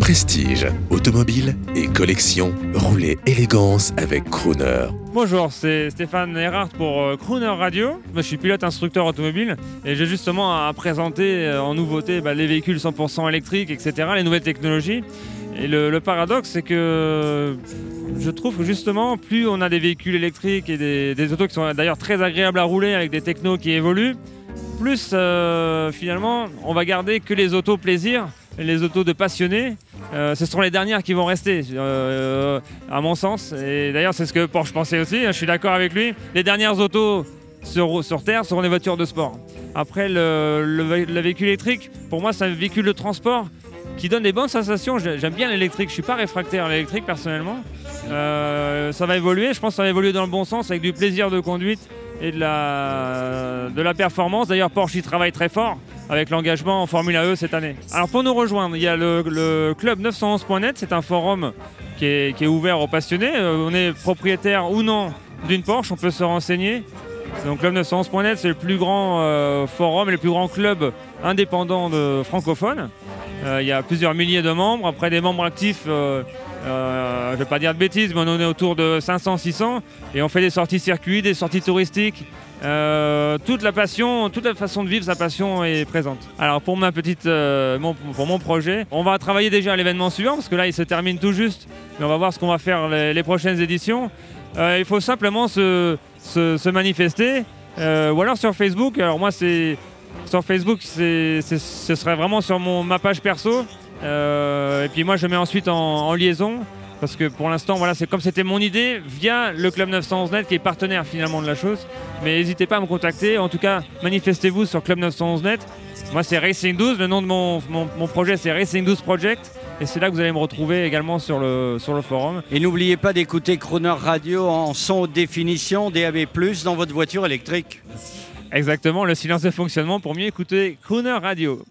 Prestige, automobile et collection, roulez élégance avec Crooner. Bonjour, c'est Stéphane Erhardt pour euh, Crooner Radio. Je suis pilote instructeur automobile et j'ai justement à présenter euh, en nouveauté bah, les véhicules 100% électriques, etc., les nouvelles technologies. Et le, paradoxe, c'est que je trouve que justement, plus on a des véhicules électriques et des, des autos qui sont d'ailleurs très agréables à rouler avec des technos qui évoluent, plus euh, finalement on va garder que les autos plaisir, les autos de passionnés. Euh, ce seront les dernières qui vont rester, euh, à mon sens. Et d'ailleurs, c'est ce que Porsche pensait aussi. hein, je suis d'accord avec lui. Les dernières autos sur, Terre seront des voitures de sport. Après, le, le vé- le véhicule électrique, pour moi, c'est un véhicule de transport qui donne des bonnes sensations. J'ai- J'aime bien l'électrique. Je suis pas réfractaire à l'électrique personnellement. Euh, ça va évoluer. Je pense que ça va évoluer dans le bon sens avec du plaisir de conduite et de la, de la performance. D'ailleurs, Porsche y travaille très fort avec l'engagement en Formula E cette année. Alors pour nous rejoindre, il y a le, club 911.net, c'est un forum qui est, qui est ouvert aux passionnés. Euh, on est propriétaire ou non d'une Porsche, on peut se renseigner. Donc club 911.net, c'est le plus grand euh, forum et le plus grand club indépendant de francophones. Euh, il y a plusieurs milliers de membres. Après des membres actifs, je ne vais pas dire de bêtises, mais on est autour de 500-600. Et on fait des sorties circuits, des sorties touristiques. Euh, toute la passion, toute la façon de vivre sa passion est présente. Alors pour ma petite, euh, mon- pour mon projet, on va travailler déjà à l'événement suivant parce que là il se termine tout juste, mais on va voir ce qu'on va faire les, prochaines éditions. Euh, il faut simplement se, manifester ou alors sur Facebook. Alors moi sur Facebook, ce serait vraiment sur ma page perso. Et puis moi je mets ensuite en, en liaison parce que pour l'instant, voilà, c'est comme c'était mon idée via le Club 911net qui est partenaire finalement de la chose. Mais n'hésitez pas à me contacter. En tout cas, manifestez-vous sur Club 911net. Moi, c'est Racing 12. Le nom de mon, mon- mon projet, c'est Racing 12 Project. Et c'est là que vous allez me retrouver également sur le, sur le forum. Et n'oubliez pas d'écouter Croner Radio en son haute définition DAB+, dans votre voiture électrique. Exactement, le silence de fonctionnement pour mieux écouter Crooner Radio.